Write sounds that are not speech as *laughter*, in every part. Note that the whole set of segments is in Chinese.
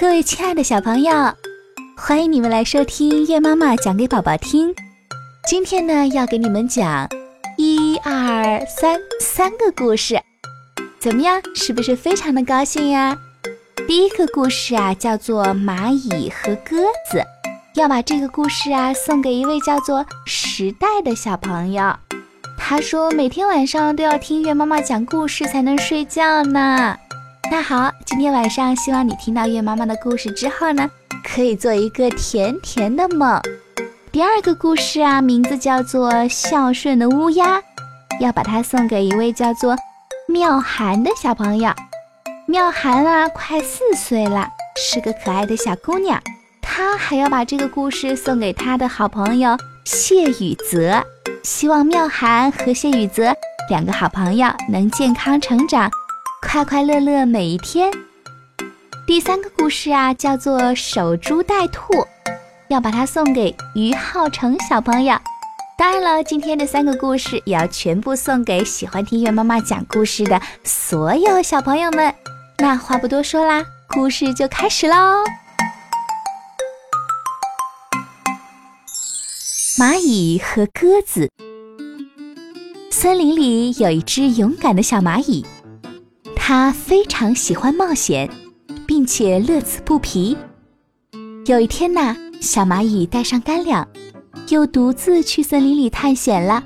各位亲爱的小朋友，欢迎你们来收听月妈妈讲给宝宝听。今天呢，要给你们讲一二三三个故事，怎么样？是不是非常的高兴呀？第一个故事啊，叫做《蚂蚁和鸽子》，要把这个故事啊送给一位叫做时代的小朋友。他说每天晚上都要听月妈妈讲故事才能睡觉呢。那好，今天晚上希望你听到月妈妈的故事之后呢，可以做一个甜甜的梦。第二个故事啊，名字叫做《孝顺的乌鸦》，要把它送给一位叫做妙涵的小朋友。妙涵啊，快四岁了，是个可爱的小姑娘。她还要把这个故事送给她的好朋友谢雨泽，希望妙涵和谢雨泽两个好朋友能健康成长。快快乐乐每一天。第三个故事啊，叫做守株待兔，要把它送给于浩成小朋友。当然了，今天的三个故事也要全部送给喜欢听月妈妈讲故事的所有小朋友们。那话不多说啦，故事就开始喽。蚂蚁和鸽子。森林里有一只勇敢的小蚂蚁。他非常喜欢冒险，并且乐此不疲。有一天呐，小蚂蚁带上干粮，又独自去森林里探险了。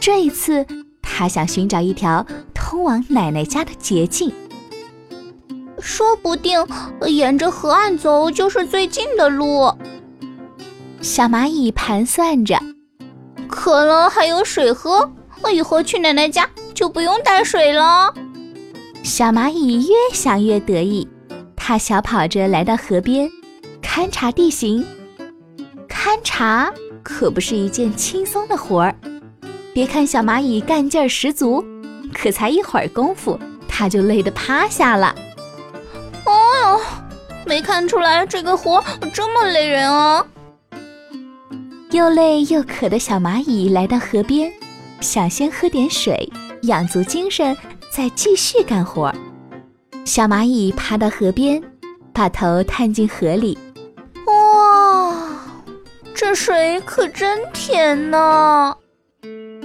这一次，他想寻找一条通往奶奶家的捷径。说不定沿着河岸走就是最近的路。小蚂蚁盘算着，可能还有水喝，我以后去奶奶家就不用带水了。小蚂蚁越想越得意，它小跑着来到河边，勘察地形。勘察可不是一件轻松的活儿，别看小蚂蚁干劲儿十足，可才一会儿功夫，它就累得趴下了。哦哟，没看出来这个活这么累人啊！又累又渴的小蚂蚁来到河边，想先喝点水，养足精神。再继续干活，小蚂蚁爬到河边，把头探进河里。哇，这水可真甜呢！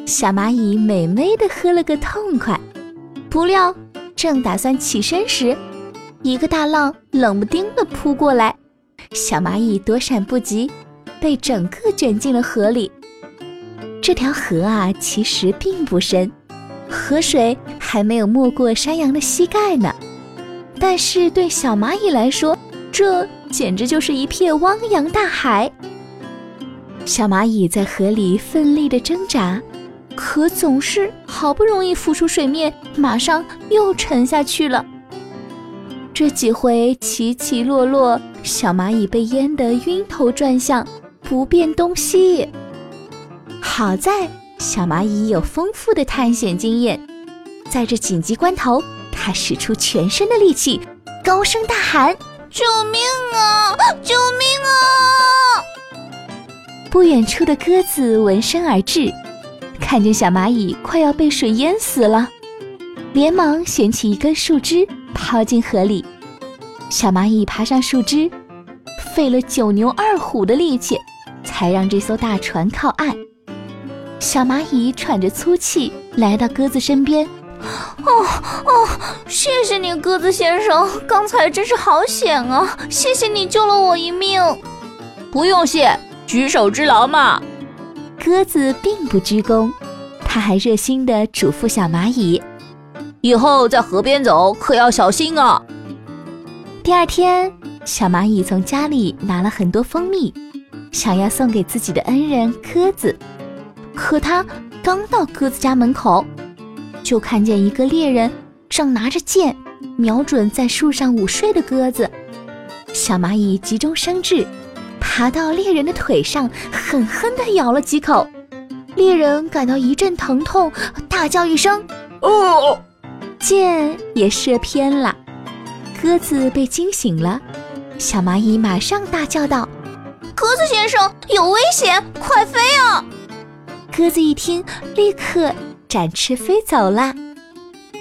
小蚂蚁美美的喝了个痛快。不料，正打算起身时，一个大浪冷不丁的扑过来，小蚂蚁躲闪不及，被整个卷进了河里。这条河啊，其实并不深。河水还没有没过山羊的膝盖呢，但是对小蚂蚁来说，这简直就是一片汪洋大海。小蚂蚁在河里奋力地挣扎，可总是好不容易浮出水面，马上又沉下去了。这几回起起落落，小蚂蚁被淹得晕头转向，不辨东西。好在。小蚂蚁有丰富的探险经验，在这紧急关头，它使出全身的力气，高声大喊：“救命啊！救命啊！”不远处的鸽子闻声而至，看见小蚂蚁快要被水淹死了，连忙捡起一根树枝抛进河里。小蚂蚁爬上树枝，费了九牛二虎的力气，才让这艘大船靠岸。小蚂蚁喘着粗气来到鸽子身边，哦哦，谢谢你，鸽子先生，刚才真是好险啊！谢谢你救了我一命。不用谢，举手之劳嘛。鸽子并不鞠躬，他还热心地嘱咐小蚂蚁，以后在河边走可要小心啊。第二天，小蚂蚁从家里拿了很多蜂蜜，想要送给自己的恩人鸽子。可他刚到鸽子家门口，就看见一个猎人正拿着箭瞄准在树上午睡的鸽子。小蚂蚁急中生智，爬到猎人的腿上，狠狠地咬了几口。猎人感到一阵疼痛，大叫一声：“哦！”箭也射偏了，鸽子被惊醒了。小蚂蚁马上大叫道：“鸽子先生，有危险，快飞啊！”鸽子一听，立刻展翅飞走了。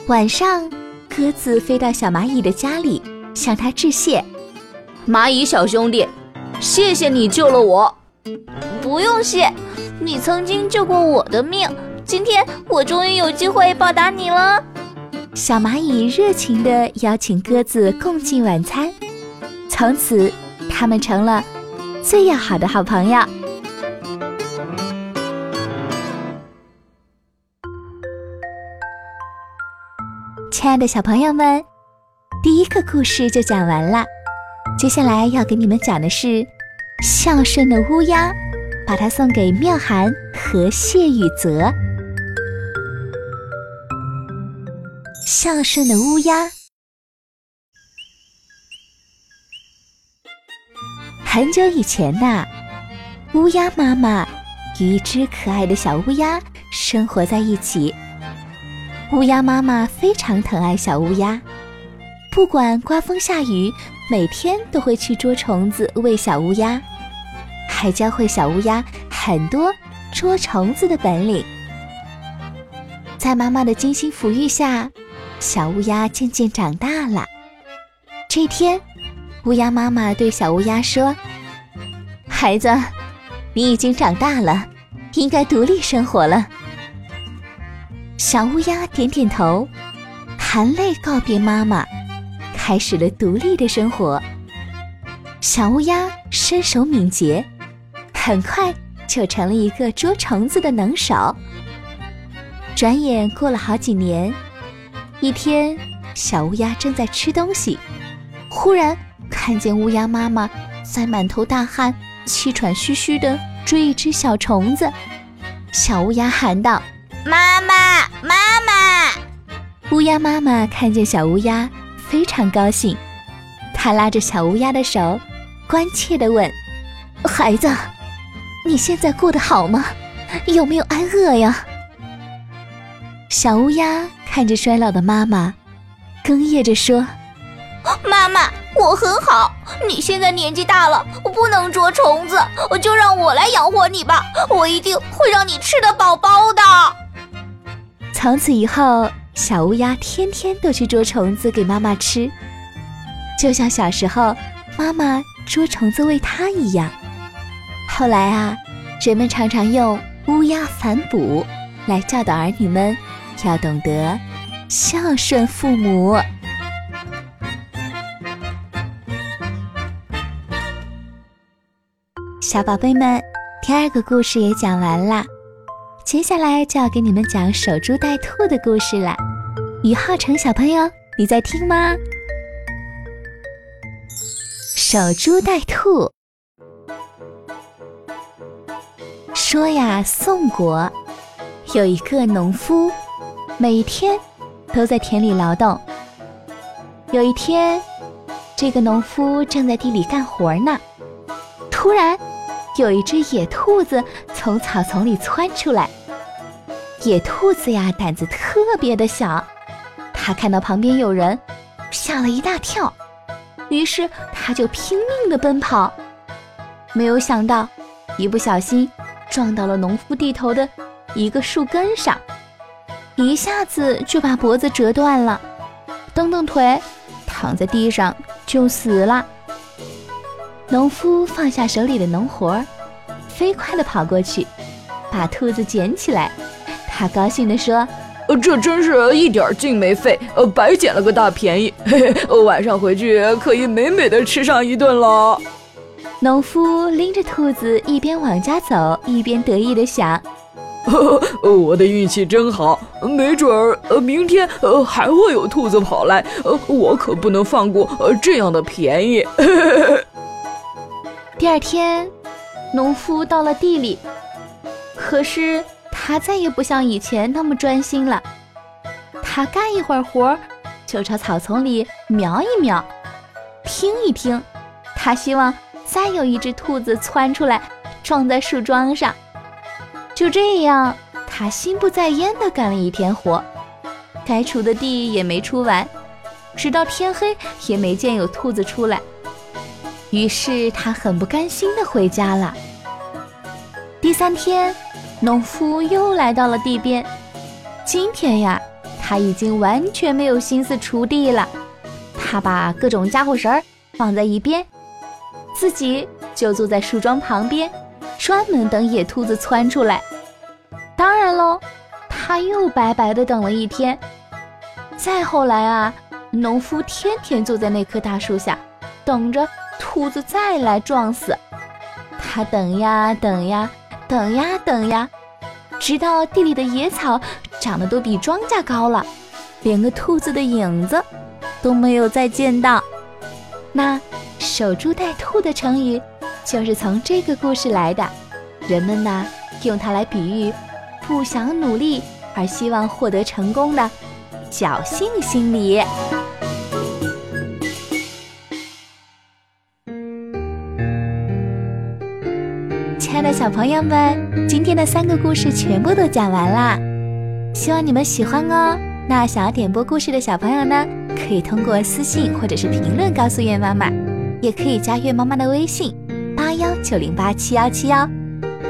晚上，鸽子飞到小蚂蚁的家里，向它致谢。蚂蚁小兄弟，谢谢你救了我。不用谢，你曾经救过我的命，今天我终于有机会报答你了。小蚂蚁热情地邀请鸽子共进晚餐，从此他们成了最要好的好朋友。亲爱的小朋友们，第一个故事就讲完了。接下来要给你们讲的是孝顺的乌鸦，把它送给妙涵和谢雨泽。孝顺的乌鸦。很久以前呐，乌鸦妈妈与一只可爱的小乌鸦生活在一起。乌鸦妈妈非常疼爱小乌鸦，不管刮风下雨，每天都会去捉虫子喂小乌鸦，还教会小乌鸦很多捉虫子的本领。在妈妈的精心抚育下，小乌鸦渐渐长大了。这天，乌鸦妈妈对小乌鸦说：“孩子，你已经长大了，应该独立生活了。”小乌鸦点点头，含泪告别妈妈，开始了独立的生活。小乌鸦身手敏捷，很快就成了一个捉虫子的能手。转眼过了好几年，一天，小乌鸦正在吃东西，忽然看见乌鸦妈妈在满头大汗、气喘吁吁地追一只小虫子。小乌鸦喊道。妈妈，妈妈！乌鸦妈妈看见小乌鸦，非常高兴。它拉着小乌鸦的手，关切地问：“孩子，你现在过得好吗？有没有挨饿呀？”小乌鸦看着衰老的妈妈，哽咽着说：“妈妈，我很好。你现在年纪大了，我不能捉虫子，就让我来养活你吧。我一定会让你吃得饱饱的。”从此以后，小乌鸦天天都去捉虫子给妈妈吃，就像小时候妈妈捉虫子喂它一样。后来啊，人们常常用“乌鸦反哺”来教导儿女们要懂得孝顺父母。小宝贝们，第二个故事也讲完了。接下来就要给你们讲守株待兔的故事了。于浩成小朋友，你在听吗？守株待兔。说呀，宋国有一个农夫，每天都在田里劳动。有一天，这个农夫正在地里干活呢，突然有一只野兔子从草丛里窜出来。野兔子呀，胆子特别的小，它看到旁边有人，吓了一大跳，于是它就拼命的奔跑，没有想到，一不小心撞到了农夫地头的一个树根上，一下子就把脖子折断了，蹬蹬腿，躺在地上就死了。农夫放下手里的农活，飞快地跑过去，把兔子捡起来。他高兴地说：“呃，这真是一点劲没费，呃，白捡了个大便宜。嘿嘿，晚上回去可以美美的吃上一顿了。”农夫拎着兔子，一边往家走，一边得意地想：“呵 *laughs* 呵，我的运气真好，没准儿呃明天呃还会有兔子跑来，呃，我可不能放过呃这样的便宜。*laughs* ”第二天，农夫到了地里，可是。他再也不像以前那么专心了。他干一会儿活，就朝草丛里瞄一瞄，听一听。他希望再有一只兔子窜出来，撞在树桩上。就这样，他心不在焉地干了一天活，该锄的地也没锄完，直到天黑也没见有兔子出来。于是他很不甘心地回家了。第三天。农夫又来到了地边，今天呀，他已经完全没有心思锄地了。他把各种家伙绳儿放在一边，自己就坐在树桩旁边，专门等野兔子窜出来。当然喽，他又白白的等了一天。再后来啊，农夫天天坐在那棵大树下，等着兔子再来撞死。他等呀等呀，等呀等呀，直到地里的野草长得都比庄稼高了，连个兔子的影子都没有再见到。那守株待兔的成语，就是从这个故事来的。人们呢，用它来比喻不想努力而希望获得成功的侥幸心理。亲爱的小朋友们，今天的三个故事全部都讲完啦，希望你们喜欢哦。那想要点播故事的小朋友呢，可以通过私信或者是评论告诉月妈妈，也可以加月妈妈的微信八幺九零八七幺七幺，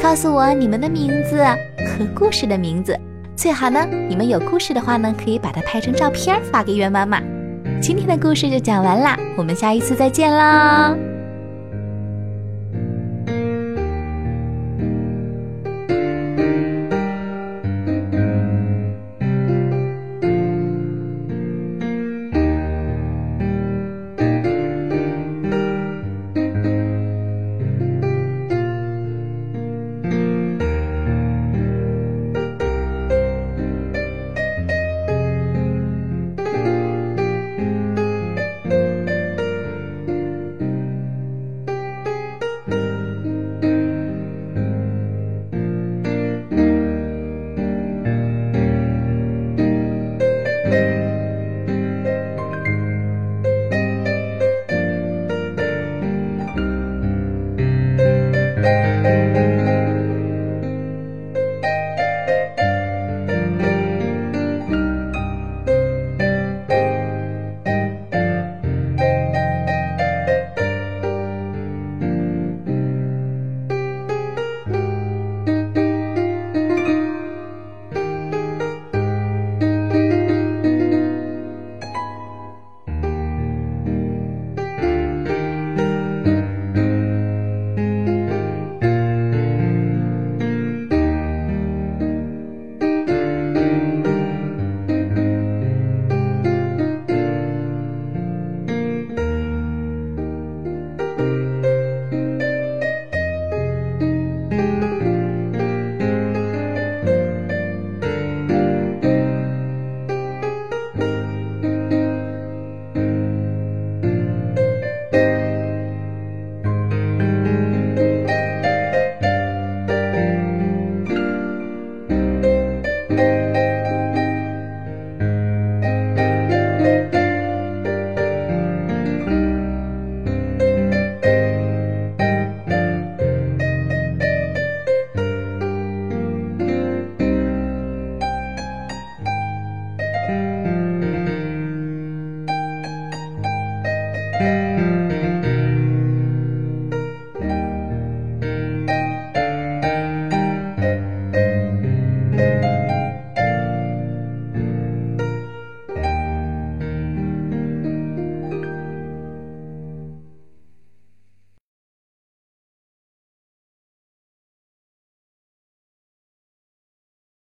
告诉我你们的名字和故事的名字。最好呢，你们有故事的话呢，可以把它拍成照片发给月妈妈。今天的故事就讲完啦，我们下一次再见喽。